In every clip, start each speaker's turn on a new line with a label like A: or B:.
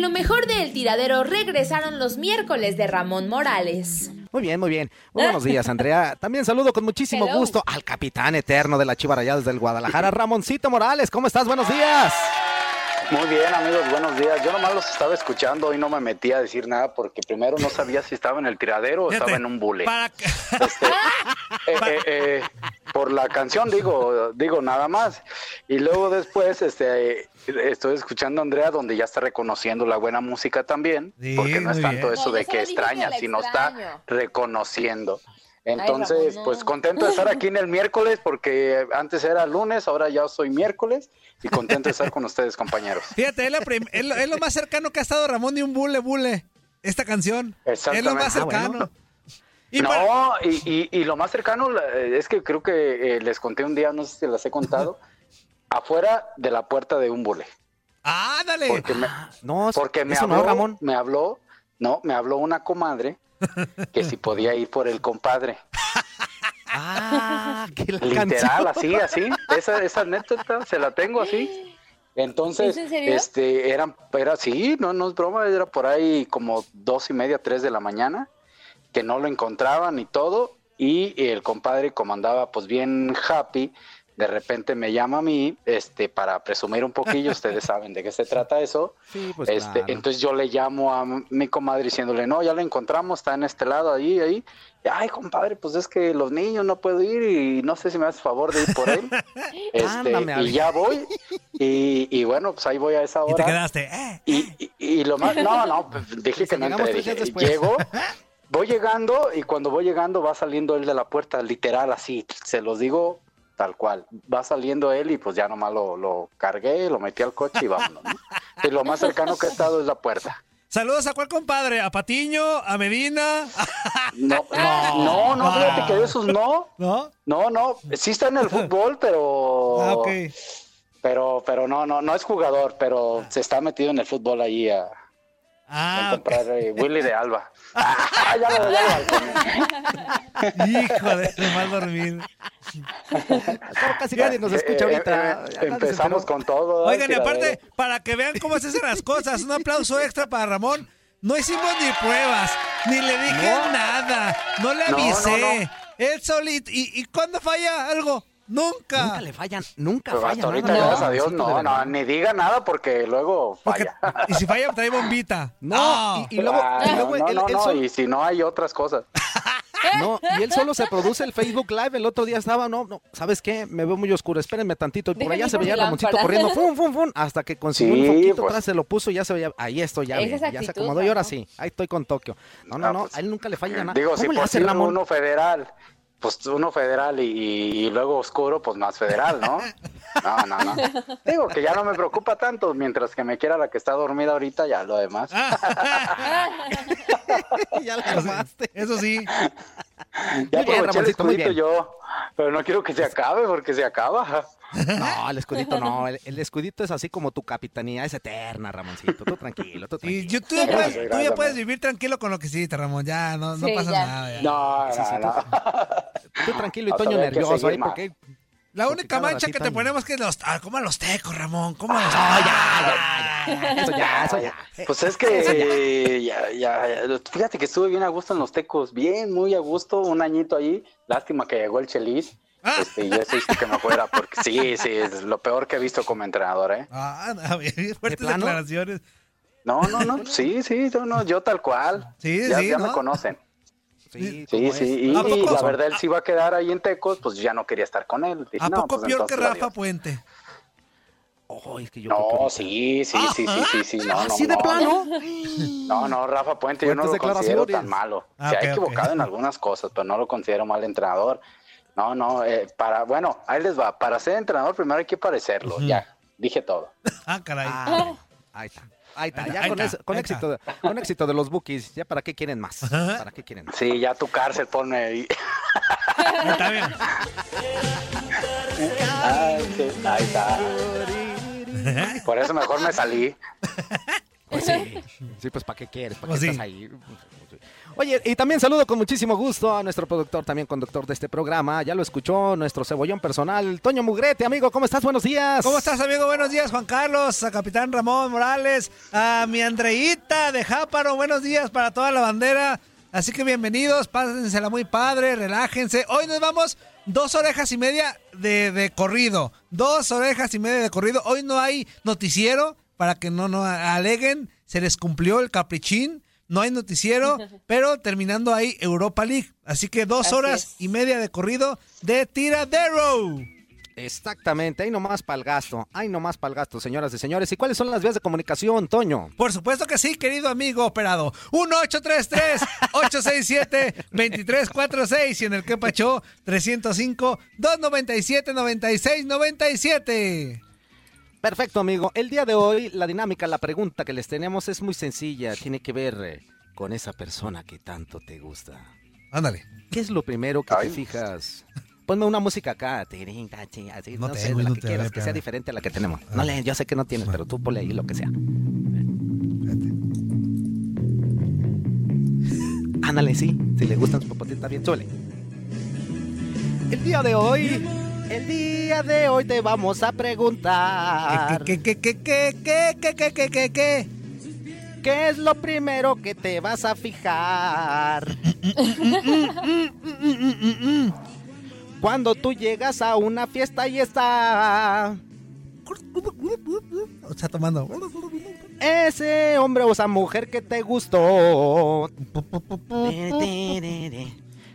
A: En lo mejor del tiradero regresaron los miércoles de Ramón Morales.
B: Muy bien, muy bien. Muy buenos días, Andrea. También saludo con muchísimo
A: Hello.
B: gusto al capitán eterno de la Chivarayadas del Guadalajara, Ramoncito Morales. ¿Cómo estás? Buenos días.
C: Muy bien, amigos, buenos días. Yo nomás los estaba escuchando y no me metí a decir nada porque primero no sabía si estaba en el tiradero o estaba en un bule. Este, eh, eh, eh, por la canción digo, digo nada más. Y luego después este, estoy escuchando a Andrea donde ya está reconociendo la buena música también,
D: Sí,
C: porque no es tanto
D: bien.
C: eso
A: No,
C: de que extraña, sino está reconociendo. Entonces,
A: Ramón,
C: pues contento de estar aquí en el miércoles porque antes era lunes, ahora ya soy miércoles y contento de estar con ustedes, compañeros.
D: Fíjate, es, la es lo, es lo más cercano que ha estado Ramón de un bule bule. Esta canción. Es lo más
C: Exactamente. Ah,
D: cercano. Y
C: no,
D: para-
C: y, y- y lo más cercano es que creo que eh, les conté un día, no sé si las he contado, afuera de la puerta de un bule.
D: Ah, dale.
C: Porque me,
B: No,
C: porque me
B: eso
C: habló,
B: no, Ramón.
C: me habló, no, me habló una comadre que si podía ir por el compadre.
B: Ah, que la
C: Literal,
B: canción.
C: así, así. Esa, esa anécdota se la tengo así. Entonces,
A: ¿Es en serio?
C: este, eran, era así, no, no es broma, era por ahí como dos y media, tres de la mañana, que no lo encontraban y todo, y el compadre, como andaba pues bien happy, de repente me llama a mí, este, para presumir un poquillo, ustedes saben de qué se trata eso,
B: Sí, pues
C: este,
B: claro.
C: entonces yo le llamo a mi comadre diciéndole, no, ya lo encontramos, está en este lado, ahí, ahí. Y, Ay, compadre, pues es que los niños no puedo ir y no sé si me haces favor de ir por él. Este,
B: Ándame,
C: y ya voy. Y, y bueno, pues ahí voy a esa
D: Y te
C: hora.
D: quedaste. eh.
C: Y, y- lo más, no, no, pues dije que no entré, dije, llego, voy llegando y cuando voy llegando va saliendo él de la puerta, literal, así, se los digo tal cual. Va saliendo él y pues ya nomás lo, lo cargué, lo metí al coche y vámonos. ¿no? Y lo más cercano que he estado es la puerta.
D: Saludos a cuál compadre, a Patiño, a Medina.
C: No, no, no, fíjate que de esos no.
D: ¿No?
C: No, no, sí está en el fútbol, pero
D: Ah, ok.
C: pero pero no, no, no es jugador, pero se está metido en el fútbol ahí a, a
D: Ah,
C: comprar eh, Willy de Alba. Ah, ya lo, ya lo-
D: hijo de mal dormir.
B: Como casi nadie nos escucha
C: Eh,
B: ahorita.
C: eh, eh, empezamos con todo.
D: Oigan, y aparte, para que vean cómo se hacen las cosas, un aplauso extra para Ramón. No hicimos ni pruebas, ni le dije nada, no le
C: No, no,
D: avisé.
C: no.
D: Él solito. ¿Y, ¿Y cuándo falla algo? Nunca.
B: Nunca le fallan, nunca
C: Pero ahorita,
B: nada,
C: gracias a Dios, no, no, ni diga nada porque luego
D: Porque-
C: falla.
D: y si falla, trae bombita.
B: No, y, y luego,
C: Ah,
B: y luego
C: no,
B: el,
C: no,
B: el
C: no,
B: sol-
C: y si no hay otras cosas.
B: No, y él solo se produce el Facebook Live. El otro día estaba, no, no, ¿sabes qué? Me veo muy oscuro, espérenme tantito. Y por allá se veía Ramoncito corriendo, fum, fum, fum, hasta que consiguió un foquito pues. atrás, se lo puso y ya se veía, ahí estoy, ya, ya se acomodó y ahora sí, ahí estoy con Tokio. No, no, no, pues, a él nunca le falla nada.
C: Digo, ¿Cómo si le hace Ramón? uno federal pues uno federal y, luego oscuro, pues más federal, ¿no? No, no, no. Digo que ya no me preocupa tanto, mientras que me quiera la que está dormida ahorita, ya lo demás.
D: ya la armaste. Eso sí.
C: Ya aproveché el escudito yo, pero no quiero que se acabe porque se acaba.
B: No, el escudito no. El, escudito es así como tu capitanía, es eterna, Ramoncito. Tú tranquilo, tú tranquilo.
D: Y tú, ya puedes, vivir tranquilo con lo que hiciste, Ramón. Ya, no, no pasa nada.
C: No, no, no.
B: Tú, tranquilo y Toño nervioso ahí porque...
D: La única mancha que te ponemos que los, ah, como los tecos, Ramón, como los ah,
B: ya, ya, ya, eso ya, eso ya.
C: Pues es que ya. Ya, fíjate que estuve bien a gusto en los tecos, bien, muy a gusto, un añito ahí, lástima que llegó el Chelis, Ah. Este, y eso hice que me fuera, porque sí, sí, es lo peor que he visto como entrenador, ¿eh?
D: Ah, a ver, fuertes declaraciones.
C: No, no, no, sí, sí, yo, no, yo tal cual. Sí, ya, sí, ya me conocen. Sí, sí, sí. Y, la verdad, él sí iba a quedar ahí en Tecos, pues ya no quería estar con él.
D: ¿A poco pues, peor que Rafa Puente?
C: Oh, es que yo no, sí, sí, sí, sí, sí, sí, no,
B: ¿Así de plano?
C: No, no, Rafa Puente, yo no lo considero tan malo. Se ha equivocado en algunas cosas, pero no lo considero mal entrenador. No, no, eh, para, bueno, ahí les va. Para ser entrenador primero hay que parecerlo, ya, dije todo.
D: ah, caray.
B: Ah, ahí está. Ahí está, ya con, con éxito, con éxito de los bookies, ya para qué quieren más. ¿Para qué quieren más?
C: Sí, ya tu cárcel ponme ahí.
D: está bien.
C: ahí está. Por eso mejor me salí.
B: Pues sí, sí, pues ¿para qué quieres? ¿Para pues qué estás ahí? Oye, y también saludo con muchísimo gusto a nuestro productor, también conductor de este programa. Ya lo escuchó nuestro cebollón personal, Toño Mugrete, amigo. ¿Cómo estás? Buenos días.
D: ¿Cómo estás, amigo? Buenos días, Juan Carlos, a Capitán Ramón Morales, a mi Andreita de Jáparo. Buenos días para toda la bandera. Así que bienvenidos, pásensela muy padre, relájense. Hoy nos vamos dos orejas y media de, de corrido. Dos orejas y media de corrido. Hoy no hay noticiero para que no, no aleguen. Se les cumplió el caprichín no hay noticiero, pero terminando ahí Europa League. Así que dos horas y media de corrido de tiradero.
B: Exactamente, ahí nomás para el gasto, ahí nomás para el gasto, señoras y señores. ¿Y cuáles son las vías de comunicación, Toño?
D: Por supuesto que sí, querido amigo operado. 1833-867-2346 y en el que pachó 305-297-9697.
B: Perfecto, amigo. El día de hoy, la dinámica, la pregunta que les tenemos es muy sencilla. Tiene que ver eh, con esa persona que tanto te gusta.
D: Ándale.
B: ¿Qué es lo primero que te fijas? Ponme una música acá, así, no, no sé, la que quieras, que sea diferente a la que tenemos. No le, yo sé que no tienes, pero tú ponle ahí lo que sea. Ándale, sí. Si le gustan sus papotitas, bien, suele. El día de hoy el día de hoy te vamos a preguntar.
D: ¿Qué, qué, qué, qué, qué, qué, qué, qué, qué, qué?
B: ¿Qué es lo primero que te vas a fijar? Cuando tú llegas a una fiesta y está.
D: Está tomando.
B: Ese hombre o esa mujer que te gustó.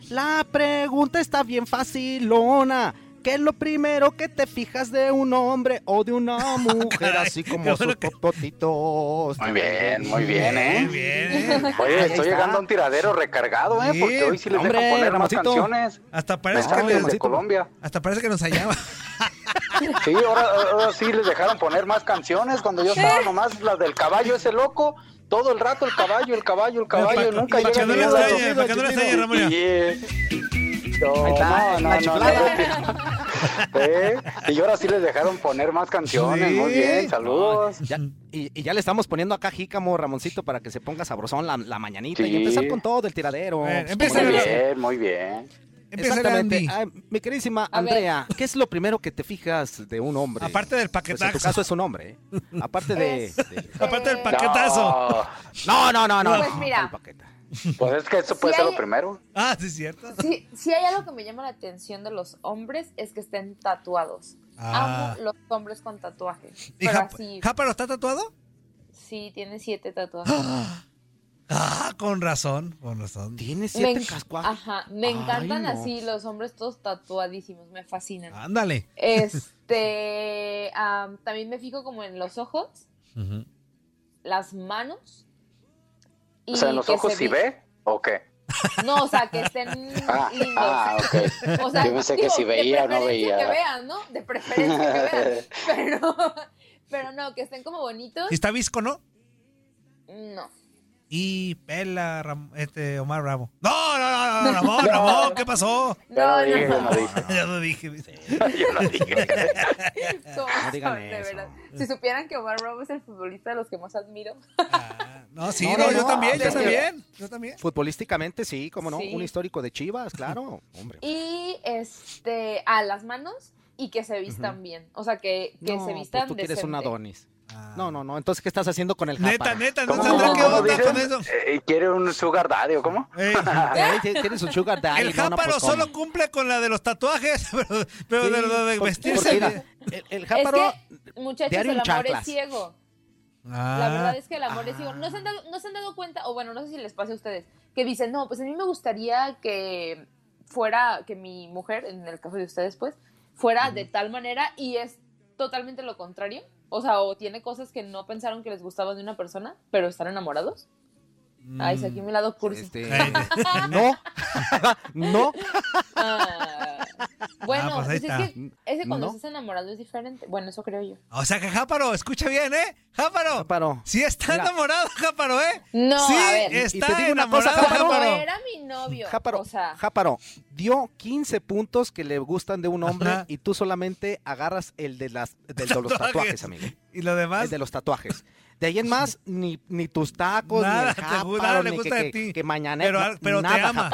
B: La pregunta está bien facilona. ¿Qué es lo primero que te fijas de un hombre o de una mujer? así como sus popotitos.
C: Muy bien, muy bien, ¿eh? Muy bien. Oye, estoy llegando a un tiradero recargado, ¿eh? Porque hoy sí les dejo poner más canciones.
D: Hasta parece que
C: les... de Colombia.
D: Hasta parece que nos hallaba.
C: Sí, ahora, sí les dejaron poner más canciones cuando yo estaba nomás las del caballo ese loco todo el rato el caballo, el caballo, el caballo, nunca llega.
D: Que no que no Ramón.
C: No, no, no, no, ¿Eh? Y ahora sí les dejaron poner más canciones. Muy bien, saludos.
B: y, ya le estamos poniendo acá jícamo, Ramoncito, para que se ponga sabrosón la, la mañanita y empezar con todo el tiradero.
C: muy bien, muy bien.
B: Exactamente. mi queridísima Andrea, ¿qué es lo primero que te fijas de un hombre?
D: Aparte del paquetazo.
B: Pues en tu caso es un hombre, ¿eh? Aparte de,
D: Aparte del paquetazo.
B: No, no, no, no.
A: Pues mira.
C: Pues es que eso puede ser lo primero.
D: Ah, sí, es cierto.
A: Sí, si hay algo que me llama la atención de los hombres es que estén tatuados. Ah. Amo los hombres con tatuajes.
D: ¿Y Jáparo está tatuado?
A: Sí, tiene siete tatuajes.
D: Ah, con razón, con razón.
B: Tiene siete cascuajes.
A: Ajá, me encantan así los hombres todos tatuadísimos, me fascinan.
D: Ándale.
A: Este, también me fijo como en los ojos, las manos.
C: Y o sea, en los ojos sí ve o qué?
A: No, o sea, que estén ah, lindos.
C: Ah, ok. O sea, Yo pensé que si veía o no veía.
A: Que vean, ¿no? De preferencia que vean. Pero, pero no, que estén como bonitos.
D: ¿Y está visco, no?
A: No.
D: Y pela este Omar Bravo. No, no, no, no, Ramón, Ramón, ¿qué pasó?
A: No, no,
C: no.
D: Ya lo dije.
C: Yo lo dije.
A: no digan de verdad. Si supieran que Omar Bravo es el futbolista de los que más admiro.
D: Ah, no, sí, no, yo también, yo también, yo también.
B: Futbolísticamente sí, como no, un histórico de Chivas, claro, hombre.
A: Y este, a las manos y que se vistan bien. O sea, que, que se vistan
B: pues tú quieres un Adonis. No, no, no. Entonces, ¿qué estás haciendo con el
D: Neta, neta, no Sandra, ¿qué onda con eso?
C: Eh, ¿Quiere un sugar daddy o cómo?
B: Tienes un sugar daddy.
D: El jáparo pues, solo cumple con la de los tatuajes, pero, pero de lo de vestirse.
B: el, el jáparo,
A: es que, muchachos, el amor es ciego. Ah. La verdad es que el amor es ciego. ¿No se, han dado, ¿No se han dado cuenta, o bueno, no sé si les pasa a ustedes, que dicen, no, pues a mí me gustaría que fuera, que mi mujer, en el caso de ustedes, pues, fuera de tal manera y es totalmente lo contrario? O sea, o tiene cosas que no pensaron que les gustaban de una persona, pero están enamorados. Ay, aquí mi lado cursi. Este,
B: no, no.
A: Ah, bueno, ah, pues es que ese cuando estás enamorado es diferente. Bueno, eso creo yo.
D: O sea que Jáparo, escucha bien, ¿eh? Jáparo.
B: Jáparo.
D: Sí está enamorado, Jáparo, ¿eh?
A: No,
D: sí,
A: a ver.
D: está enamorado, Jáparo.
A: era mi novio.
B: Jáparo,
A: o sea.
B: Jáparo, dio 15 puntos que le gustan de un hombre y tú solamente agarras el de, las, de los tatuajes, amigo.
D: ¿Y lo demás?
B: El de los tatuajes. De ahí en más, ni, ni tus tacos,
D: nada,
B: ni el jáparo,
D: nada le
B: ni
D: gusta
B: que,
D: de ti.
B: que, mañanero,
D: pero, pero
B: nada,
D: te ama.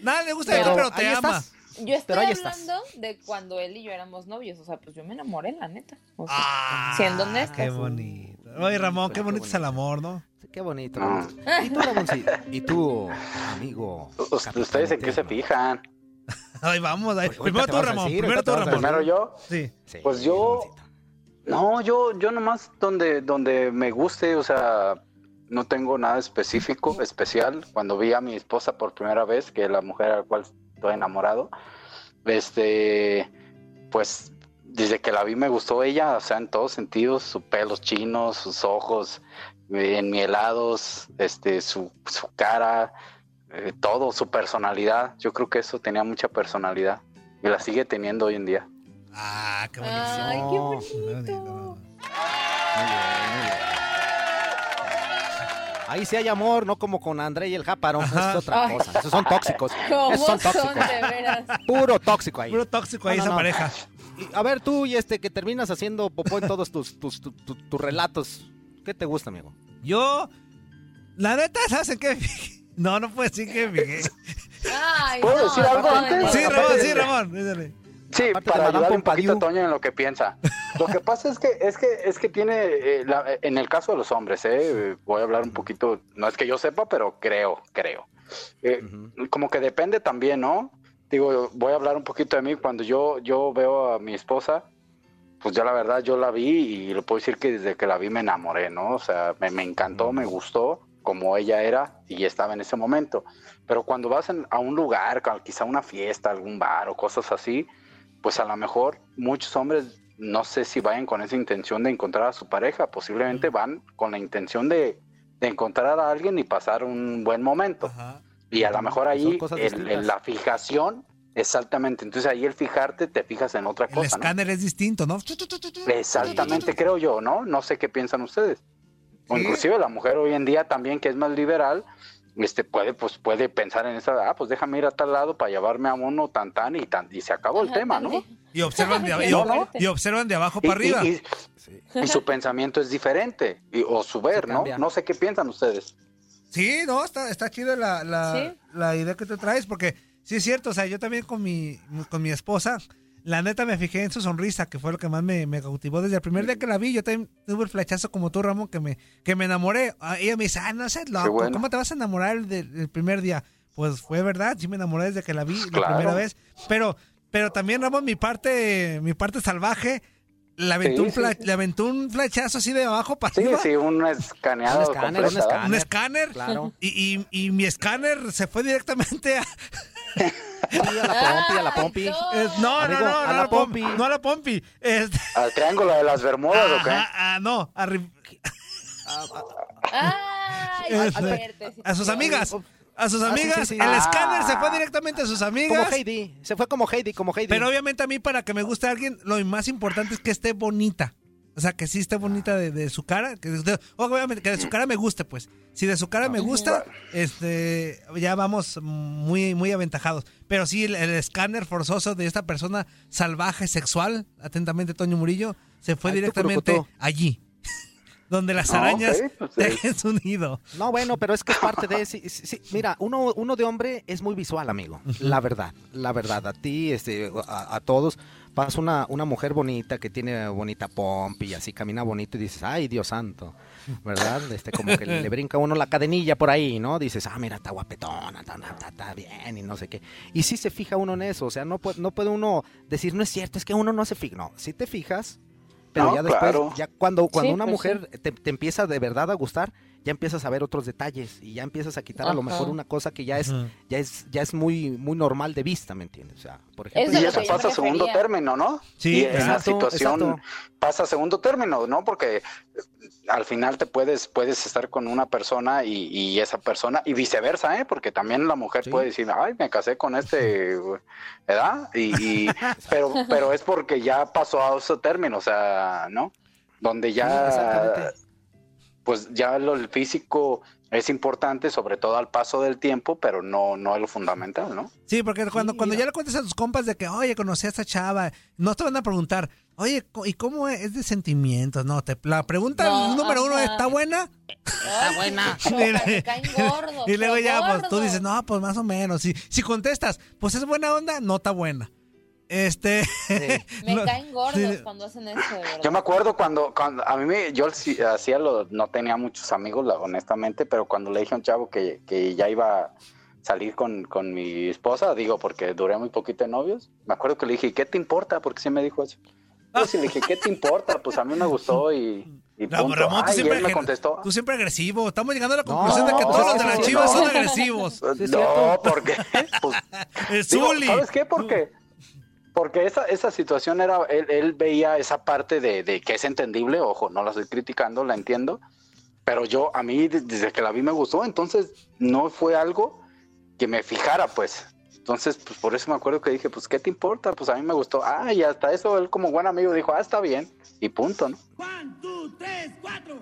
D: Nada le gusta de ti, pero te ama.
B: Estás.
A: Yo estoy hablando de cuando él y yo éramos novios. O sea, pues yo me enamoré, la neta. O sea,
D: ah,
A: siendo honesta.
D: Qué bonito. Oye, Ramón, qué bonito, es el amor, ¿no?
B: qué bonito. ¿Y tú, Ramoncito? ¿Y tú, amigo?
C: ¿Ustedes en qué se fijan?
D: Ay, vamos. Ahí. Primero tú, Ramón. primero tú, Ramón.
C: Primero yo.
D: Sí.
C: Pues yo. No, yo, yo nomás donde, donde me guste, o sea, no tengo nada específico, especial. Cuando vi a mi esposa por primera vez, que es la mujer a la cual estoy enamorado, este, pues desde que la vi me gustó ella, o sea, en todos sentidos, sus pelos chinos, sus ojos eh, enmielados, este, su, su cara, eh, todo, su personalidad. Yo creo que eso tenía mucha personalidad y la sigue teniendo hoy en día.
D: Ah, qué bonito.
A: Ay, qué bonito.
B: Ahí sí hay amor, no como con André y el Jáparo. Eso es otra cosa. Esos son tóxicos.
A: ¿Cómo
B: son
A: tóxicos. de veras?
B: Puro tóxico ahí.
D: Puro tóxico ahí esa pareja.
B: a ver, tú y este que terminas haciendo popó en todos tus, tus, tus, relatos. ¿Qué te gusta, amigo?
D: Yo, la neta, ¿sabes en qué? No, no puedo decir que me
A: Ay,
C: ¿Puedo
A: no,
C: decir algo antes?
D: Sí, Ramón, sí, Ramón. Dígale.
C: Sí, para ayudar un poquito a Toño en lo que piensa. Lo que pasa es que es que es que tiene eh, la, en el caso de los hombres, eh, voy a hablar un poquito, no es que yo sepa, pero creo, creo. Eh, como que depende también, ¿no? Digo, voy a hablar un poquito de mí cuando yo yo veo a mi esposa, pues ya la verdad yo la vi y lo puedo decir que desde que la vi me enamoré, ¿no? O sea, me, me encantó, me gustó como ella era y estaba en ese momento. Pero cuando vas a un lugar, quizá una fiesta, algún bar o cosas así, pues a lo mejor muchos hombres no sé si vayan con esa intención de encontrar a su pareja, posiblemente van con la intención de, encontrar a alguien y pasar un buen momento. Y a lo mejor ahí la fijación, exactamente, entonces ahí el fijarte te fijas en otra cosa. El
D: escáner es distinto, ¿no?
C: Exactamente, creo yo, ¿no? No sé qué piensan ustedes. O inclusive la mujer hoy en día también que es más liberal, este puede pues puede pensar en esa ah pues déjame ir a tal lado para llevarme a uno tan tan y tan y se acabó el tema no
D: y observan de, y, observan de abajo para arriba.
C: y, su pensamiento es diferente o su ver no no sé qué piensan ustedes.
D: Sí no está está chido la, la, la idea que te traes porque sí es cierto o sea yo también con mi con mi esposa la neta me fijé en su sonrisa, que fue lo que más me, cautivó desde el primer día que la vi. Yo también tuve el flechazo como tú, Ramón, que me, que me enamoré. Ah, ella me dice, ah, no sé, loco, ¿cómo te vas a enamorar del, primer día? Pues fue verdad, sí me enamoré desde que la vi la primera vez. Pero, pero también, Ramón, mi parte, mi parte salvaje le aventó, un, le aventó un flechazo así de abajo para
C: Sí, sí, un escaneado.
B: Un escáner, un escáner.
D: Un escáner. Claro. Y, y, y, mi escáner se fue directamente a...
B: a la pompi, a la pompi.
D: no, no, no, a la pompi. No a la pompi.
C: Este... Al triángulo de las Bermudas, ¿o qué?
D: Ah, no, a...
A: a
D: sus amigas. A sus ah, amigas. El escáner se fue directamente a sus amigas.
B: Como Heidi. Se fue como Heidi, como Heidi.
D: Pero obviamente a mí, para que me guste a alguien, lo más importante es que esté bonita. O sea, que sí esté bonita de, su cara. Que de, obviamente, que de su cara me guste, pues. Si de su cara me gusta, este, ya vamos muy, muy aventajados. Pero sí, el, escáner forzoso de esta persona salvaje, sexual, atentamente Toño Murillo, se fue directamente allí donde las arañas pues, dejen su nido.
B: No, bueno, pero es que es parte de... Sí, sí, mira, uno, uno de hombre es muy visual, amigo. La verdad, la verdad. A ti, este, a, todos, pasa una, una mujer bonita que tiene bonita pompi y así camina bonito y dices, ay, Dios santo, ¿verdad? Este, como que le, brinca uno la cadenilla por ahí, ¿no? Dices, ah, mira, está guapetona, está, está, bien y no sé qué. Y sí se fija uno en eso, o sea, no puede, no puede uno decir, no es cierto, es que uno no se fija. No, si te fijas pero ya después, ya cuando, cuando una pues mujer te, empieza de verdad a gustar, ya empiezas a ver otros detalles y ya empiezas a quitar a lo mejor una cosa que ya es, ya es, ya es muy, muy normal de vista, ¿me entiendes? O sea, por ejemplo.
C: y eso pasa a segundo término, ¿no?
B: Sí,
C: y esa situación pasa a segundo término, ¿no? Porque al final te puedes, puedes estar con una persona y, esa persona, y viceversa, ¿eh? Porque también la mujer puede decir, ay, me casé con este, ¿verdad? Y, pero, pero es porque ya pasó a ese término, o sea, ¿no? Donde ya, pues ya lo, el físico es importante, sobre todo al paso del tiempo, pero no, no es lo fundamental, ¿no?
D: Sí, porque cuando, cuando ya le cuentas a tus compas de que, oye, conocí a esta chava, no te van a preguntar, oye, ¿y cómo es de sentimientos? No, te, la pregunta número uno es, ¿está buena?
A: Está buena.
D: y luego ya, pues tú dices, no, pues más o menos. Si, si contestas, pues es buena onda, no está buena. Este.
A: me caen gordos cuando hacen eso,
C: Yo me acuerdo cuando, cuando a mí me, yo hacía lo, no tenía muchos amigos, honestamente, pero cuando le dije a un chavo que, que ya iba a salir con, con, mi esposa, digo, porque duré muy poquito de novios, me acuerdo que le dije, ¿qué te importa? Porque sí me dijo eso. Pues le dije, ¿qué te importa? Pues a mí me gustó y. y
D: Ramón, tú, siempre, me contestó. tú siempre agresivo. Estamos llegando a la conclusión de que todos los de las chivas son agresivos.
C: no, porque. Pues, ¿Sabes qué? Porque porque esa, esa situación era, él, veía esa parte de, que es entendible, ojo, no la estoy criticando, la entiendo, pero yo, a mí, desde que la vi me gustó, entonces no fue algo que me fijara, pues. Entonces, pues por eso me acuerdo que dije, pues, ¿qué te importa? Pues a mí me gustó. Ah, y hasta eso él como buen amigo dijo, ah, está bien, y punto, ¿no? One, two, tres, cuatro.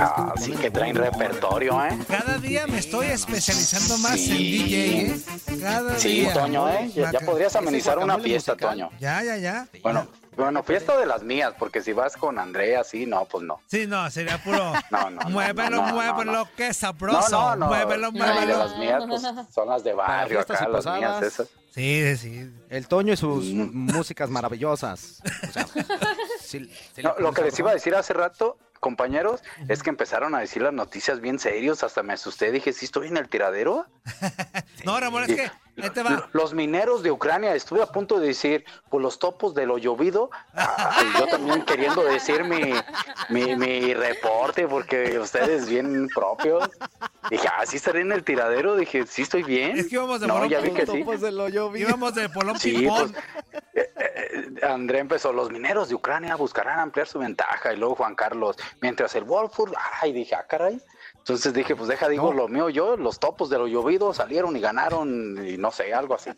C: Ah, sí que traen repertorio, ¿eh?
D: Cada día me estoy especializando más en DJ, ¿eh? Cada
C: sí, Toño, ¿eh? Ya, podrías amenizar una fiesta, Toño.
D: Ya, ya, ya.
C: Bueno, bueno, fiesta de las mías, porque si vas con Andrea, sí, no, pues no.
D: Sí, no, sería puro. no, no. Muévelo,
C: no,
D: muévelo, qué sabroso. No, no, no. Muévelo, muévelo.
C: las mías, pues son las de barrio acá, las mías esas.
D: Sí, sí.
B: El Toño y sus mm. músicas maravillosas. O sea,
C: sí, lo que les iba a decir hace rato compañeros, es que empezaron a decir las noticias bien serios, hasta me asusté, dije, ¿sí estoy en el tiradero?
D: no, Ramón, es que
C: Los mineros de Ucrania, estuve a punto de decir, por los topos de lo llovido, ah, yo también queriendo decir mi, mi, reporte, porque ustedes bien propios. Dije, ah, sí estaré en el tiradero, dije, sí estoy bien.
D: Es que íbamos de
C: no, ya vi que sí.
D: de lo llovido. Íbamos de Polón
C: sí, pues, eh, eh, André empezó, los mineros de Ucrania buscarán ampliar su ventaja, y luego Juan Carlos, mientras el Wolfsburg, ay, dije, ah, caray. Entonces dije, pues deja, digo lo mío yo, los topos de lo llovido salieron y ganaron y no sé, algo así.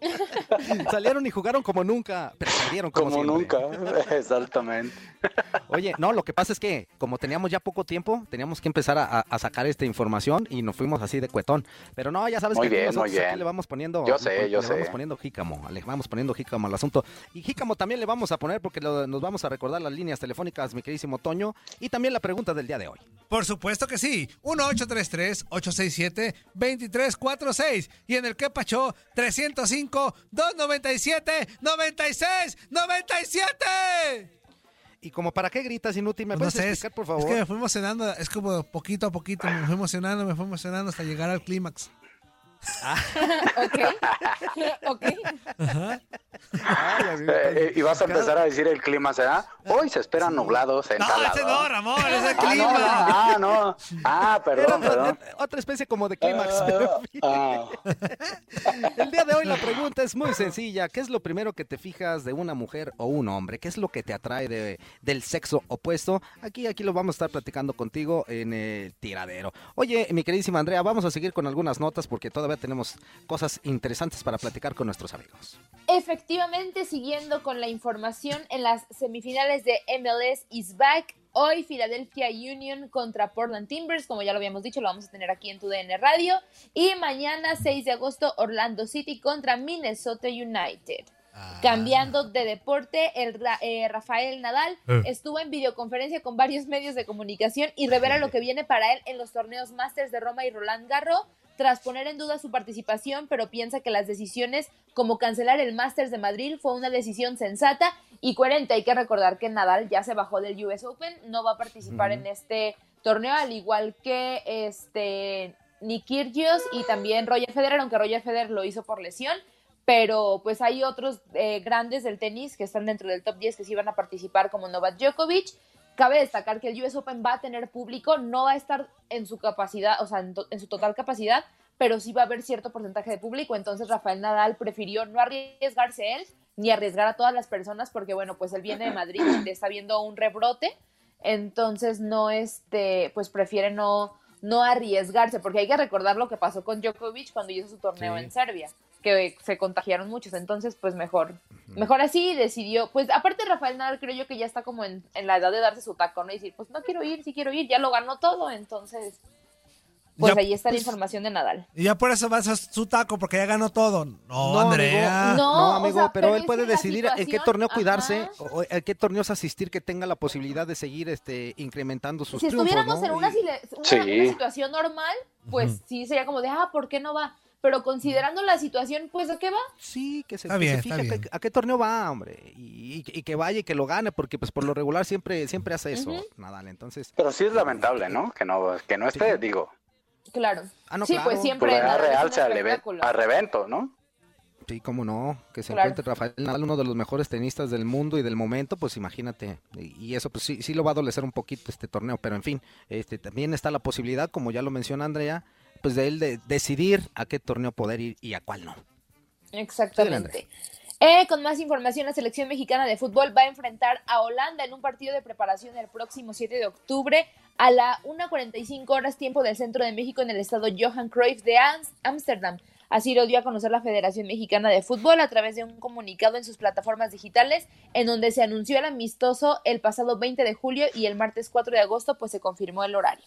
B: salieron y jugaron como nunca, pero perdieron como,
C: como nunca, exactamente.
B: Oye, no, lo que pasa es que como teníamos ya poco tiempo, teníamos que empezar a, sacar esta información y nos fuimos así de cuetón. Pero no, ya sabes
C: muy
B: que
C: bien, muy bien.
B: le vamos poniendo,
C: yo sé, yo
B: le
C: sé.
B: vamos poniendo jícamo, le vamos poniendo jícamo al asunto. Y jícamo también le vamos a poner porque nos vamos a recordar las líneas telefónicas, mi queridísimo Toño, y también la pregunta del día de hoy.
D: Por supuesto que sí. 1-833-867-2346. Y en el que pachó 305-297-96-97.
B: Y como para qué gritas inútil, ¿me pues puedes explicar, por favor?
D: Es que me fui emocionando, es como poquito a poquito, me fui emocionando, me fui emocionando hasta llegar al clímax.
A: Ah. ok. ok.
C: Eh, y vas a empezar a decir el clima se da. Hoy se esperan nublados en
D: No, ese no, Ramón, ese ah, clima.
C: ah, no. Ah, perdón, perdón.
B: Otra especie como de clímax. Ah, el día de hoy la pregunta es muy sencilla. ¿Qué es lo primero que te fijas de una mujer o un hombre? ¿Qué es lo que te atrae de, del sexo opuesto? Aquí, aquí lo vamos a estar platicando contigo en el tiradero. Oye, mi queridísima Andrea, vamos a seguir con algunas notas porque todavía tenemos cosas interesantes para platicar con nuestros amigos.
A: Efectivamente, siguiendo con la información en las semifinales de MLS is back. Hoy Philadelphia Union contra Portland Timbers, como ya lo habíamos dicho, lo vamos a tener aquí en tu DN Radio. Y mañana 6 de agosto Orlando City contra Minnesota United. Ah. Cambiando de deporte, el eh, Rafael Nadal eh. estuvo en videoconferencia con varios medios de comunicación y revela lo que viene para él en los torneos Masters de Roma y Roland Garros tras poner en duda su participación, pero piensa que las decisiones como cancelar el Masters de Madrid fue una decisión sensata y coherente. Hay que recordar que Nadal ya se bajó del US Open, no va a participar en este torneo, al igual que este Nick Kyrgios y también Roger Federer, aunque Roger Federer lo hizo por lesión. Pero pues hay otros eh, grandes del tenis que están dentro del top 10 que sí van a participar como Novak Djokovic Cabe destacar que el US Open va a tener público, no va a estar en su capacidad, o sea, en, su total capacidad, pero sí va a haber cierto porcentaje de público. Entonces Rafael Nadal prefirió no arriesgarse él ni arriesgar a todas las personas porque, bueno, pues él viene de Madrid y está viendo un rebrote. Entonces no, este, pues prefiere no, no arriesgarse, porque hay que recordar lo que pasó con Djokovic cuando hizo su torneo en Serbia que se contagiaron muchos, entonces pues mejor, mejor así decidió, pues aparte Rafael Nadal creo yo que ya está como en, la edad de darse su taco, ¿no? Y decir, pues no quiero ir, sí quiero ir, ya lo ganó todo, entonces pues ahí está la pues, información de Nadal.
D: Y ya por eso vas a su taco, porque ya ganó todo. No, Andrea.
B: Amigo, no, amigo, pero, él puede decidir en qué torneo cuidarse, o en qué torneos asistir que tenga la posibilidad de seguir este incrementando sus
A: si
B: triunfos.
A: Si estuviéramos en una, situación normal, pues sí sería como de, ah, ¿por qué no va? Pero considerando la situación, pues ¿a qué va?
B: Sí, que se, fije a qué torneo va, hombre, y, que vaya y que lo gane, porque pues por lo regular siempre, siempre hace eso, Nadal, entonces.
C: Pero sí es lamentable, ¿no? Que no, que no esté, digo.
A: Claro. Ah, sí, pues siempre.
C: Pues realce al, revento, ¿no?
B: Sí, cómo no, que se encuentre Rafael Nadal, uno de los mejores tenistas del mundo y del momento, pues imagínate, y eso pues sí, sí lo va a adolecer un poquito este torneo, pero en fin, este también está la posibilidad, como ya lo menciona Andrea, pues de él de decidir a qué torneo poder ir y a cuál no.
A: Exactamente. Eh, con más información, la selección mexicana de fútbol va a enfrentar a Holanda en un partido de preparación el próximo 7 de octubre a la 1.45 horas tiempo del centro de México en el estado Johan Cruyff de Ámsterdam. Así lo dio a conocer la Federación Mexicana de Fútbol a través de un comunicado en sus plataformas digitales en donde se anunció el amistoso el pasado 20 de julio y el martes 4 de agosto pues se confirmó el horario.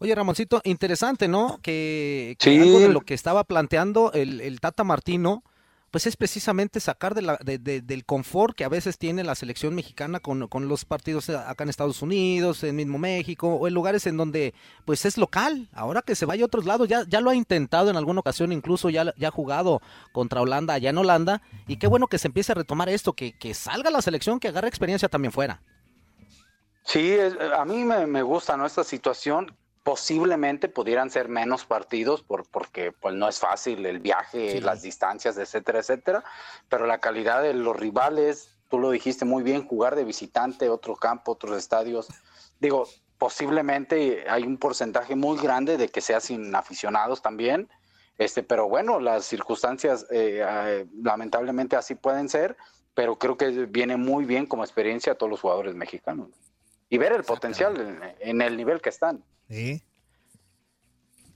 B: Oye, Ramoncito, interesante, ¿no? Que, algo de lo que estaba planteando el, el Tata Martino, pues es precisamente sacar de la, de, del confort que a veces tiene la selección mexicana con, con, los partidos acá en Estados Unidos, en mismo México, o en lugares en donde pues es local. Ahora que se vaya a otros lados, ya, ya lo ha intentado en alguna ocasión, incluso ya, ya ha jugado contra Holanda allá en Holanda, y qué bueno que se empiece a retomar esto, que, que salga la selección, que agarre experiencia también fuera.
C: Sí, a mí me, me gusta ¿no? esta situación posiblemente pudieran ser menos partidos por, porque pues no es fácil el viaje, las distancias, etcétera, etcétera, pero la calidad de los rivales, tú lo dijiste muy bien, jugar de visitante, otro campo, otros estadios, digo, posiblemente hay un porcentaje muy grande de que sea sin aficionados también, este, pero bueno, las circunstancias eh, eh, lamentablemente así pueden ser, pero creo que viene muy bien como experiencia a todos los jugadores mexicanos y ver el potencial en el nivel que están. Sí.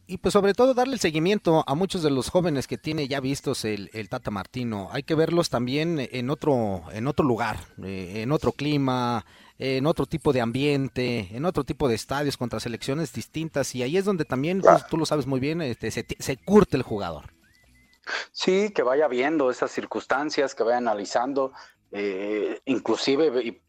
B: Y pues sobre todo darle el seguimiento a muchos de los jóvenes que tiene ya vistos el, Tata Martino. Hay que verlos también en otro, en otro lugar, eh, en otro clima, en otro tipo de ambiente, en otro tipo de estadios contra selecciones distintas. Y ahí es donde también, pues, tú lo sabes muy bien, este, se, se curte el jugador.
C: Sí, que vaya viendo esas circunstancias, que vaya analizando, eh, inclusive,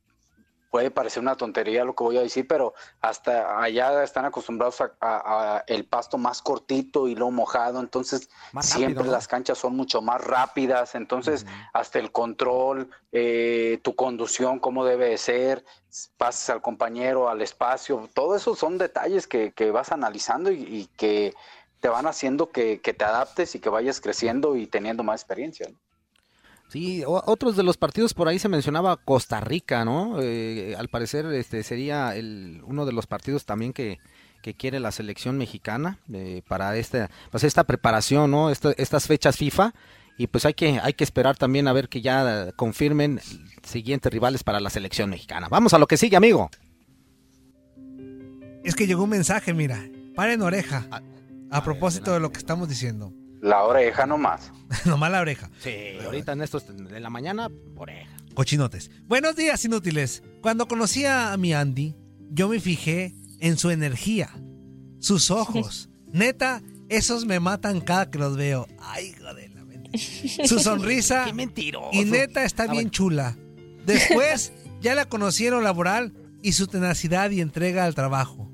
C: puede parecer una tontería lo que voy a decir, pero hasta allá están acostumbrados a, el pasto más cortito y lo mojado, entonces siempre las canchas son mucho más rápidas, entonces hasta el control, eh, tu conducción, cómo debe ser, pases al compañero, al espacio, todo eso son detalles que, vas analizando y, que te van haciendo que, te adaptes y que vayas creciendo y teniendo más experiencia.
B: Sí, otros de los partidos por ahí se mencionaba Costa Rica, ¿no? Eh, al parecer este sería el, uno de los partidos también que, quiere la selección mexicana eh, para esta, pues esta preparación, ¿no? estas fechas FIFA y pues hay que, hay que esperar también a ver que ya confirmen siguientes rivales para la selección mexicana. Vamos a lo que sigue, amigo.
D: Es que llegó un mensaje, mira, paren oreja, a, a propósito de lo que estamos diciendo.
C: La oreja nomás.
D: nomás la oreja.
B: Sí, ahorita en estos de la mañana, oreja.
D: Cochinotes. Buenos días, inútiles. Cuando conocí a mi Andy, yo me fijé en su energía, sus ojos. Neta, esos me matan cada que los veo. Ay, joder, la mente. Su sonrisa.
B: Qué mentiroso.
D: Y neta está bien chula. Después ya la conocieron laboral y su tenacidad y entrega al trabajo.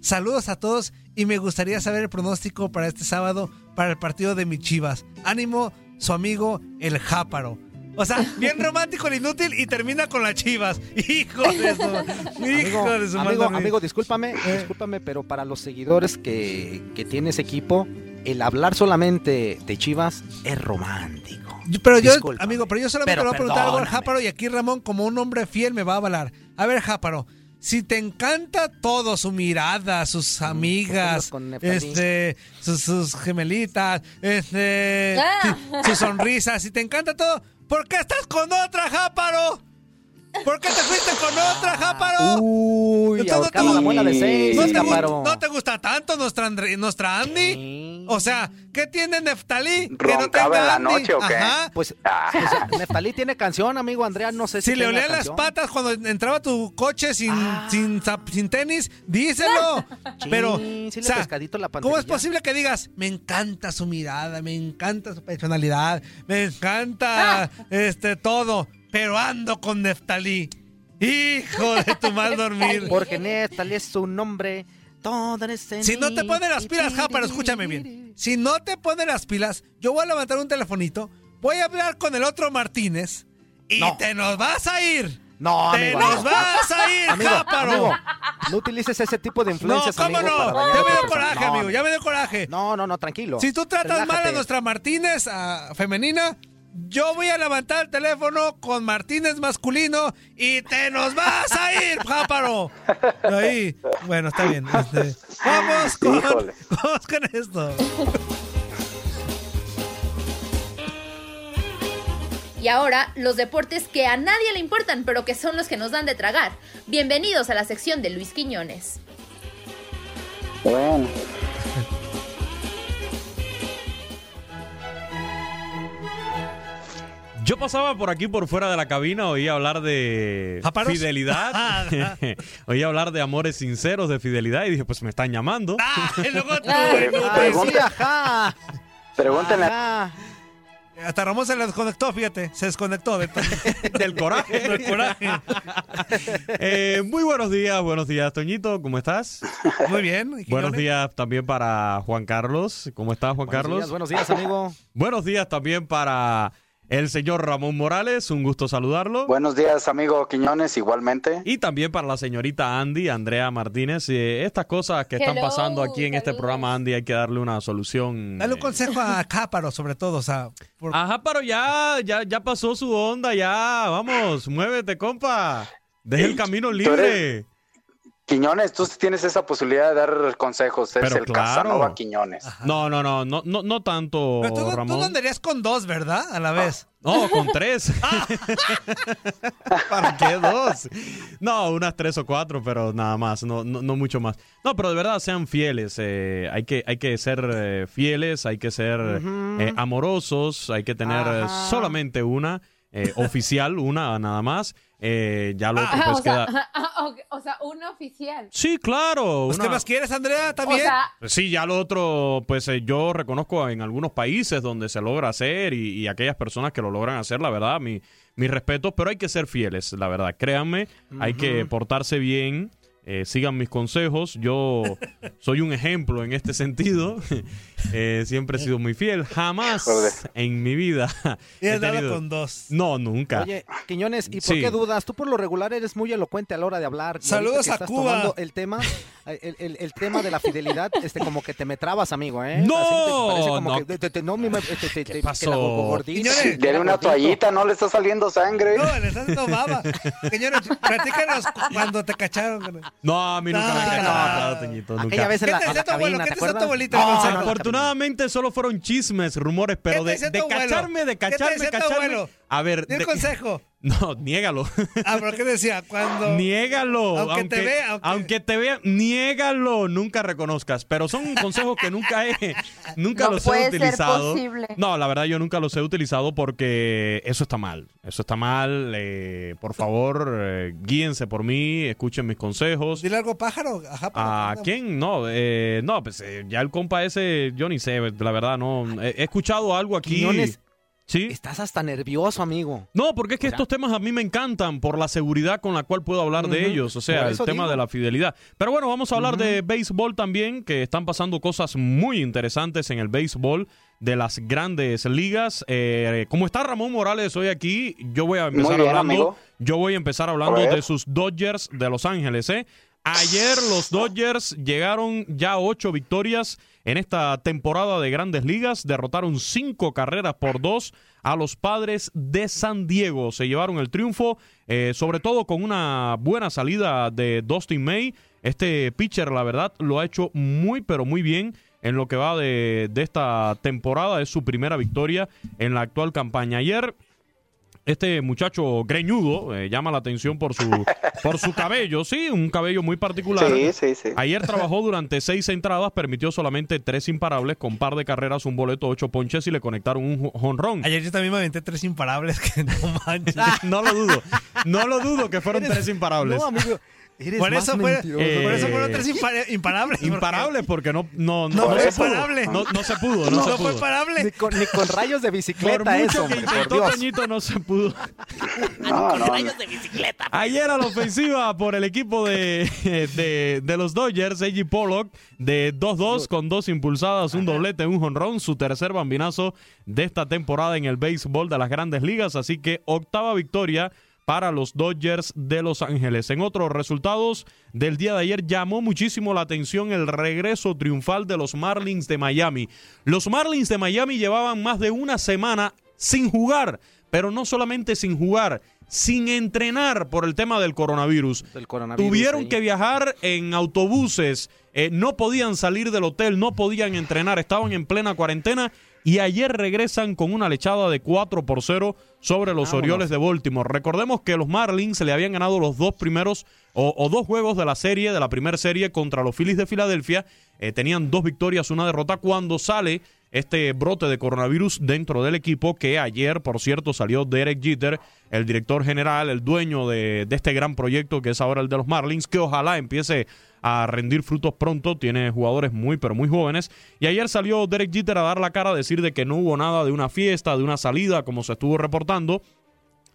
D: Saludos a todos y me gustaría saber el pronóstico para este sábado para el partido de mis chivas. Ánimo, su amigo el Jáparo. O sea, bien romántico el inútil y termina con las chivas. Hijo de su, hijo de su
B: amigo, amigo, discúlpame, eh. discúlpame, pero para los seguidores que, que tiene ese equipo, el hablar solamente de chivas es romántico.
D: Pero yo, amigo, pero yo solamente le voy a preguntar algo al Jáparo y aquí Ramón, como un hombre fiel, me va a avalar. A ver, Jáparo, si te encanta todo, su mirada, sus amigas, este, sus, gemelitas, este, ah. su, sonrisa, si te encanta todo, ¿por qué estás con otra, Jáparo? ¿Por qué te fuiste con otra, Jáparo?
B: Uy, no, te, la muela de seis,
D: ¿no, te, ¿No te gusta tanto nuestra, nuestra Andy? O sea, ¿qué tiene Neftalí?
C: Que no tenga en la noche o qué? Ajá.
B: Pues, ah. pues, Neftalí tiene canción, amigo Andrea, no sé
D: si Si le olían las patas cuando entraba tu coche sin, ah. sin, sin, tenis, díselo. Pero, o sea, la ¿cómo es posible que digas, me encanta su mirada, me encanta su personalidad, me encanta ah. este todo? Pero ando con Neftalí. Hijo de tu mal dormir.
B: Porque Neftalí es su nombre. Todo
D: si no te pones las pilas, ja, pero escúchame bien. Si no te pones las pilas, yo voy a levantar un telefonito, voy a hablar con el otro Martínez y te nos vas a ir.
B: No,
D: ¡Te nos vas a ir, Jáparo!
B: no utilices ese tipo de influencias,
D: No, ¿cómo no? Ya me dio coraje, amigo, ya me dio coraje.
B: No, no, no, tranquilo.
D: Si tú tratas mal a nuestra Martínez a femenina, yo voy a levantar el teléfono con Martínez masculino y te nos vas a ir, páparo. Ahí, bueno, está bien. Este, vamos, con, vamos con esto.
A: Y ahora, los deportes que a nadie le importan, pero que son los que nos dan de tragar. Bienvenidos a la sección de Luis Quiñones.
C: Bueno.
E: Yo pasaba por aquí, por fuera de la cabina, oí hablar de fidelidad. Ah, oí hablar de amores sinceros, de fidelidad, y dije, pues me están llamando.
D: Ah,
C: Pregúntenle.
D: Hasta Ramón se le desconectó, fíjate, se desconectó
E: del coraje. del coraje. Eh, muy buenos días, buenos días, Toñito, ¿cómo estás?
D: Muy bien.
E: Buenos días también para Juan Carlos, ¿cómo estás, Juan Carlos?
B: buenos días, amigo.
E: buenos días también para el señor Ramón Morales, un gusto saludarlo.
C: Buenos días, amigo Quiñones, igualmente.
E: Y también para la señorita Andy, Andrea Martínez. Eh, estas cosas que están pasando aquí en este programa, Andy, hay que darle una solución.
D: Dale un eh, consejo a Jáparo, sobre todo. O sea,
E: A Jáparo ya, ya, ya pasó su onda, ya. Vamos, muévete, compa. Deja el camino libre.
C: Quiñones, tú tienes esa posibilidad de dar consejos, eres el Casanova Quiñones.
E: No, no, no, no, no, no tanto,
D: Pero tú,
E: Ramón.
D: Tú andarías con dos, ¿verdad? A la vez.
E: No, con tres. ¿Para qué dos? No, unas tres o cuatro, pero nada más, no, no, mucho más. No, pero de verdad sean fieles. Eh, hay, que, hay que ser eh, fieles, hay que ser eh, amorosos, hay que tener solamente una. Eh, oficial, una nada más. Eh, ya lo otro pues
A: o
E: queda.
A: Sea, o sea, una oficial.
E: Sí, claro.
D: Pues, ¿Qué más quieres, Andrea? ¿También?
E: sí, ya lo otro, pues eh, yo reconozco en algunos países donde se logra hacer y, aquellas personas que lo logran hacer, la verdad, mi, mis respetos, pero hay que ser fieles, la verdad. Créanme, hay que portarse bien. Eh, sigan mis consejos. Yo soy un ejemplo en este sentido. Eh, siempre he sido muy fiel. Jamás en mi vida.
D: ¿Y he tenido... con dos?
E: No, nunca.
B: Oye, Quiñones, ¿y por qué dudas? Tú por lo regular eres muy elocuente a la hora de hablar.
D: Saludos a Cuba.
B: El tema, el, el, el, tema de la fidelidad, este, como que te me trabas, amigo, ¿eh?
E: No,
B: no. Que, no me,
E: te, ¿Qué pasó?
C: Tiene una toallita, no le está saliendo sangre.
D: No, le está haciendo baba. Quiñones, platícanos cuando te cacharon.
E: No, a mí nunca me ha cachado, Teñito. Nunca.
B: Aquella vez en la, la cabina, ¿te acuerdas?
E: Afortunadamente solo fueron chismes, rumores, pero de, de cacharme, de cacharme, cacharme. A ver,
D: ¿El consejo?
E: No, niégalo.
D: Ah, pero ¿qué decía? Cuando.
E: Niégalo. Aunque, te vea. Aunque... te vea, niégalo. Nunca reconozcas. Pero son consejos que nunca he, nunca los he utilizado. No, la verdad yo nunca los he utilizado porque eso está mal. Eso está mal. Eh, por favor, eh, guíense por mí, escuchen mis consejos.
D: ¿Dile algo pájaro?
E: ¿A quién? No, eh, no, pues ya el compa ese, yo ni sé, la verdad, no. He, escuchado algo aquí. ¿Sí?
B: Estás hasta nervioso, amigo.
E: No, porque es que estos temas a mí me encantan por la seguridad con la cual puedo hablar de ellos, o sea, el tema de la fidelidad. Pero bueno, vamos a hablar de béisbol también, que están pasando cosas muy interesantes en el béisbol de las grandes ligas. Eh, como está Ramón Morales hoy aquí, yo voy a empezar hablando. Yo voy a empezar hablando de sus Dodgers de Los Ángeles, ¿eh? Ayer los Dodgers llegaron ya a ocho victorias en esta temporada de grandes ligas. Derrotaron cinco carreras por dos a los padres de San Diego. Se llevaron el triunfo, eh, sobre todo con una buena salida de Dustin May. Este pitcher, la verdad, lo ha hecho muy, pero muy bien en lo que va de, de esta temporada. Es su primera victoria en la actual campaña. Ayer este muchacho greñudo eh, llama la atención por su por su cabello, sí, un cabello muy particular.
C: Sí, sí, sí.
E: Ayer trabajó durante seis entradas, permitió solamente tres imparables, con par de carreras, un boleto, ocho ponches y le conectaron un jonrón.
D: Ayer yo también me aventé tres imparables, que no manches.
E: no lo dudo, no lo dudo que fueron tres imparables.
B: No, amigo,
D: por, eso fue, por eso fueron tres imparables.
E: Imparables porque no, no,
D: no, no, fue parable.
E: No, no, se pudo. No,
D: se fue parable.
B: Ni con, ni con, rayos de bicicleta
E: por
B: eso,
E: que intentó Toñito no se pudo.
B: con rayos de bicicleta.
E: Ayer a la ofensiva por el equipo de, de, de los Dodgers, A.G. Pollock, de 2-2 con dos impulsadas, un doblete, un jonrón, su tercer bambinazo de esta temporada en el béisbol de las grandes ligas. Así que octava victoria para los Dodgers de Los Ángeles. En otros resultados del día de ayer llamó muchísimo la atención el regreso triunfal de los Marlins de Miami. Los Marlins de Miami llevaban más de una semana sin jugar, pero no solamente sin jugar, sin entrenar por el tema del coronavirus. Tuvieron que viajar en autobuses, eh, no podían salir del hotel, no podían entrenar, estaban en plena cuarentena y ayer regresan con una lechada de 4 por 0 sobre los Orioles de Baltimore. Recordemos que los Marlins le habían ganado los dos primeros o, dos juegos de la serie, de la primera serie contra los Phillies de Filadelfia. Eh, tenían dos victorias, una derrota cuando sale este brote de coronavirus dentro del equipo que ayer, por cierto, salió Derek Jeter, el director general, el dueño de, de este gran proyecto que es ahora el de los Marlins, que ojalá empiece a rendir frutos pronto. Tiene jugadores muy, pero muy jóvenes. Y ayer salió Derek Jeter a dar la cara, a decir de que no hubo nada de una fiesta, de una salida, como se estuvo reportando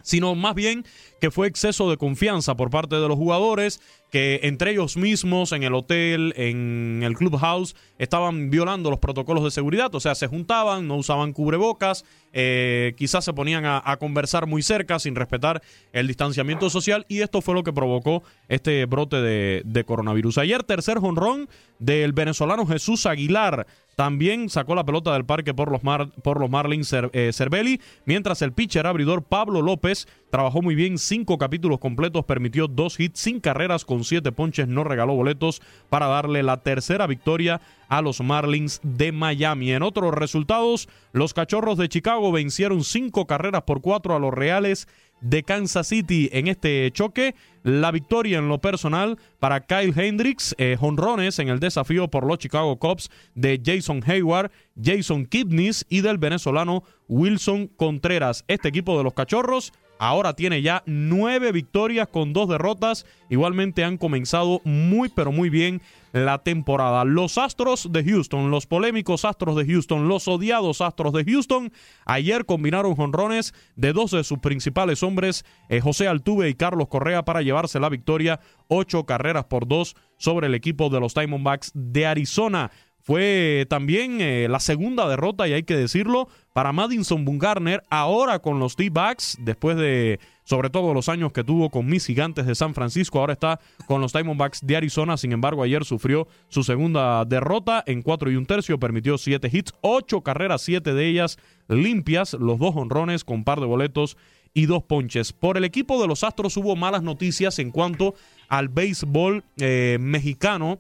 E: sino más bien que fue exceso de confianza por parte de los jugadores, que entre ellos mismos en el hotel, en el clubhouse, estaban violando los protocolos de seguridad, o sea, se juntaban, no usaban cubrebocas, eh, quizás se ponían a, conversar muy cerca sin respetar el distanciamiento social y esto fue lo que provocó este brote de, coronavirus. Ayer tercer jonrón del venezolano Jesús Aguilar, también sacó la pelota del parque por los, por los Marlins eh, Cervelli, mientras el pitcher abridor Pablo López trabajó muy bien, cinco capítulos completos, permitió dos hits sin carreras con siete ponches, no regaló boletos para darle la tercera victoria a los Marlins de Miami. En otros resultados, los Cachorros de Chicago vencieron cinco carreras por cuatro a los Reales de Kansas City en este choque. La victoria en lo personal para Kyle Hendricks, eh, jonrones en el desafío por los Chicago Cubs de Jason Hayward, Jason Kipnis y del venezolano Wilson Contreras. Este equipo de los Cachorros Ahora tiene ya nueve victorias con dos derrotas. Igualmente han comenzado muy pero muy bien la temporada. Los Astros de Houston, los polémicos Astros de Houston, los odiados Astros de Houston, ayer combinaron jonrones de dos de sus principales hombres, eh, José Altuve y Carlos Correa, para llevarse la victoria, ocho carreras por dos sobre el equipo de los Diamondbacks de Arizona. Fue también eh, la segunda derrota, y hay que decirlo, para Madison Bungarner, ahora con los D-Backs, después de sobre todo los años que tuvo con mis gigantes de San Francisco, ahora está con los Diamondbacks de Arizona, sin embargo ayer sufrió su segunda derrota en cuatro y un tercio, permitió siete hits, ocho carreras, siete de ellas limpias, los dos honrones con par de boletos y dos ponches. Por el equipo de los Astros hubo malas noticias en cuanto al béisbol eh, mexicano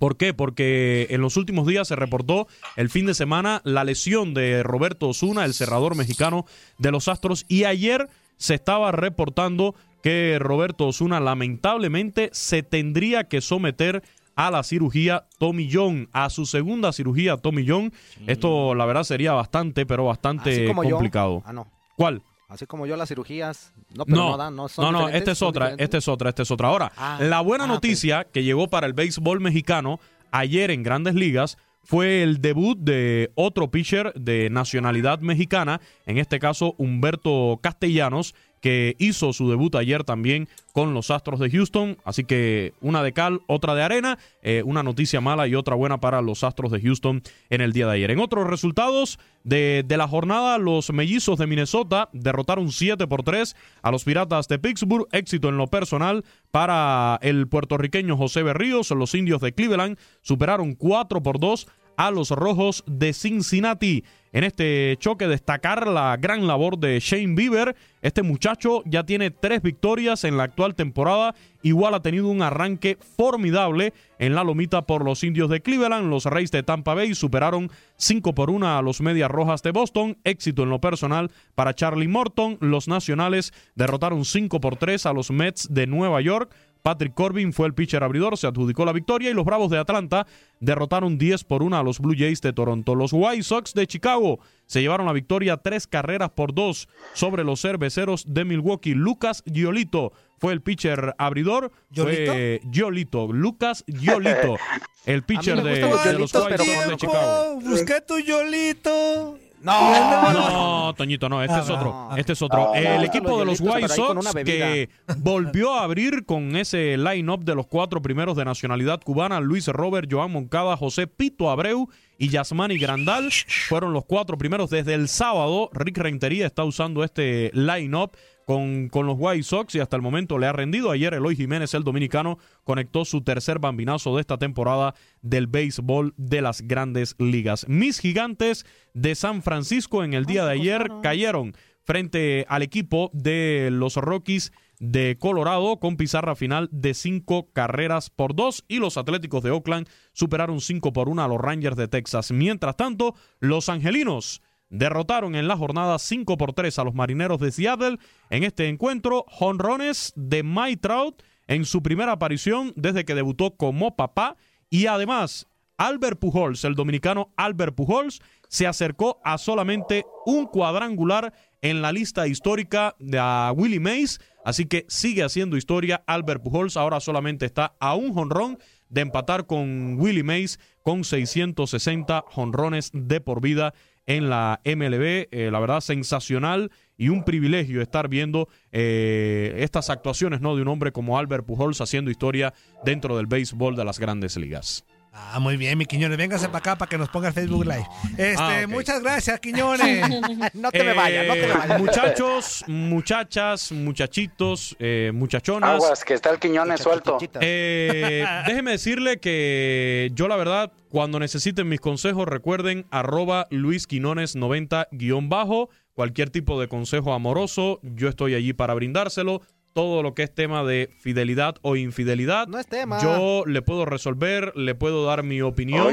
E: ¿Por qué? Porque en los últimos días se reportó el fin de semana la lesión de Roberto Osuna, el cerrador mexicano de los Astros, y ayer se estaba reportando que Roberto Osuna lamentablemente se tendría que someter a la cirugía Tommy John, a su segunda cirugía Tommy John. Esto la verdad sería bastante, pero bastante complicado.
B: Ah, no.
E: ¿Cuál?
B: Así como yo las cirugías,
E: no, no, no, no, no, no esta es otra, esta es otra, esta es otra. Ahora, ah, la buena ah, noticia que llegó para el béisbol mexicano ayer en Grandes Ligas fue el debut de otro pitcher de nacionalidad mexicana, en este caso Humberto Castellanos, que hizo su debut ayer también con los Astros de Houston. Así que una de cal, otra de arena, eh, una noticia mala y otra buena para los Astros de Houston en el día de ayer. En otros resultados de, de la jornada, los mellizos de Minnesota derrotaron 7 por 3 a los Piratas de Pittsburgh. Éxito en lo personal para el puertorriqueño José Berríos. Los indios de Cleveland superaron 4 por 2 a los Rojos de Cincinnati. En este choque destacar la gran labor de Shane Bieber. Este muchacho ya tiene tres victorias en la actual temporada. Igual ha tenido un arranque formidable en la lomita por los indios de Cleveland. Los Reyes de Tampa Bay superaron 5 por 1 a los Medias Rojas de Boston. Éxito en lo personal para Charlie Morton. Los Nacionales derrotaron 5 por 3 a los Mets de Nueva York. Patrick Corbin fue el pitcher abridor, se adjudicó la victoria y los Bravos de Atlanta derrotaron 10 por 1 a los Blue Jays de Toronto. Los White Sox de Chicago se llevaron la victoria tres carreras por dos sobre los cerveceros de Milwaukee. Lucas Giolito fue el pitcher abridor. ¿Giolito? Fue Giolito, Lucas Giolito, el pitcher de, los White Sox de Chicago.
D: Busqué tu Giolito.
E: No, no, Toñito, no, este ah, es otro. Este es otro. el equipo de los White Sox que volvió a abrir con ese line-up de los cuatro primeros de nacionalidad cubana, Luis Robert, Joan Moncada, José Pito Abreu y Yasmani Grandal fueron los cuatro primeros desde el sábado. Rick Rentería está usando este line-up con, con, los White Sox y hasta el momento le ha rendido. Ayer Eloy Jiménez, el dominicano, conectó su tercer bambinazo de esta temporada del béisbol de las grandes ligas. Mis gigantes de San Francisco en el día de ayer cayeron frente al equipo de los Rockies de Colorado con pizarra final de cinco carreras por dos y los Atléticos de Oakland superaron cinco por una a los Rangers de Texas. Mientras tanto, los Angelinos derrotaron en la jornada 5 por 3 a los Marineros de Seattle. En este encuentro, jonrones de Mike Trout en su primera aparición desde que debutó como papá y además Albert Pujols, el dominicano Albert Pujols, se acercó a solamente un cuadrangular en la lista histórica de Willie Mays, así que sigue haciendo historia Albert Pujols, ahora solamente está a un jonrón de empatar con Willie Mays con 660 jonrones de por vida en la MLB. Eh, la verdad, sensacional y un privilegio estar viendo eh, estas actuaciones ¿no? de un hombre como Albert Pujols haciendo historia dentro del béisbol de las grandes ligas.
D: Ah, muy bien, mi Quiñones. Véngase para acá para que nos ponga el Facebook Live. Este, ah, Muchas gracias, Quiñones.
B: no te me vayas, no te me vayas.
E: Muchachos, muchachas, muchachitos, eh, muchachonas.
C: Aguas, que está el Quiñones suelto.
E: Eh, déjeme decirle que yo, la verdad, cuando necesiten mis consejos, recuerden arroba Luis 90 guion bajo. Cualquier tipo de consejo amoroso, yo estoy allí para brindárselo todo lo que es tema de fidelidad o infidelidad.
B: No es tema.
E: Yo le puedo resolver, le puedo dar mi opinión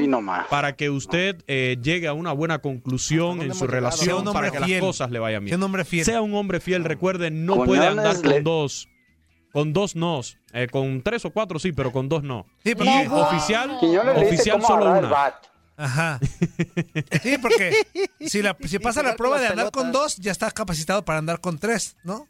E: para que usted eh, llegue a una buena conclusión en su relación para que las cosas le vayan bien. Sea un hombre fiel, recuerde, no puede andar con dos con dos nos. Eh, con tres o cuatro sí, pero con dos no. Sí, porque oficial, oficial solo una.
D: Ajá. Sí, porque si, la, si pasa la prueba de andar con dos, ya está capacitado para andar con tres, ¿no?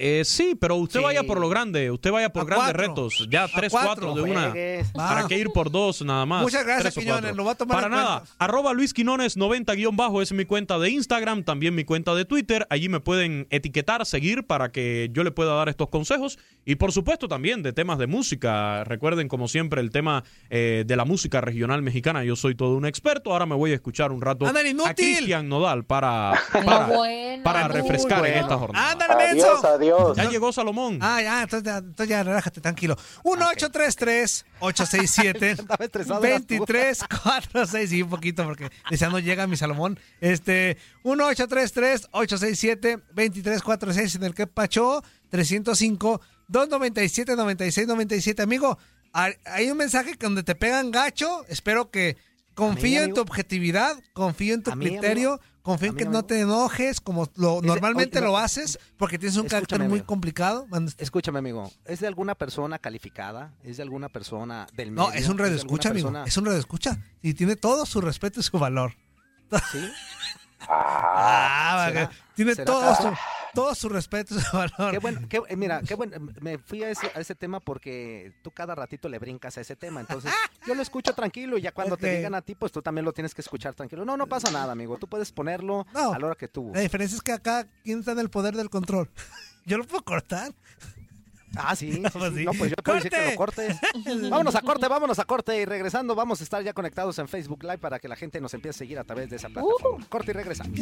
E: Eh, sí, pero usted vaya por lo grande, usted vaya por grandes retos. Ya tres, cuatro, de una. ¿Para qué ir por dos nada más?
D: Muchas gracias, Quiñones. Lo va a tomar
E: Para nada. Arroba Luis Quinones 90 guion bajo es mi cuenta de Instagram, también mi cuenta de Twitter. Allí me pueden etiquetar, seguir para que yo le pueda dar estos consejos. Y por supuesto también de temas de música. Recuerden, como siempre, el tema eh, de la música regional mexicana. Yo soy todo un experto. Ahora me voy a escuchar un rato a Cristian Nodal para, para, refrescar en esta jornada.
D: Ándale,
E: ya llegó Salomón.
D: Ah, ya, entonces, ya relájate, tranquilo. 1-833-867-2346. Sí, un poquito porque deseando llega mi Salomón. Este, 1-833-867-2346 en el que Pacho 305 297 96 97. Amigo, hay un mensaje donde te pegan gacho. Espero que confío en tu objetividad, confío en tu criterio. Confío en que no te enojes como lo, normalmente lo haces porque tienes un carácter muy complicado.
B: Escúchame, amigo. ¿Es de alguna persona calificada? ¿Es de alguna persona del
D: medio? No, es un red escucha, amigo. Es un red escucha. Y tiene todo su respeto y su valor.
B: ¿Sí?
D: ah, tiene todo su todo su respeto y su valor.
B: Qué bueno, qué, mira, qué bueno, me fui a ese, a ese, tema porque tú cada ratito le brincas a ese tema, entonces yo lo escucho tranquilo y ya cuando te digan a ti, pues tú también lo tienes que escuchar tranquilo. No, no pasa nada, amigo, tú puedes ponerlo a la hora que tú.
D: La diferencia es que acá, ¿quién está en el poder del control? Yo lo puedo cortar.
B: Ah, sí, pues No, pues yo te decir que lo cortes. vámonos a corte, vámonos a corte. Y regresando, vamos a estar ya conectados en Facebook Live para que la gente nos empiece a seguir a través de esa plataforma. Uh. Corte y regresamos.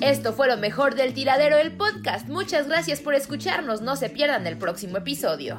F: Esto fue lo mejor del tiradero del podcast. Muchas gracias por escucharnos. No se pierdan el próximo episodio.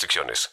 G: restricciones.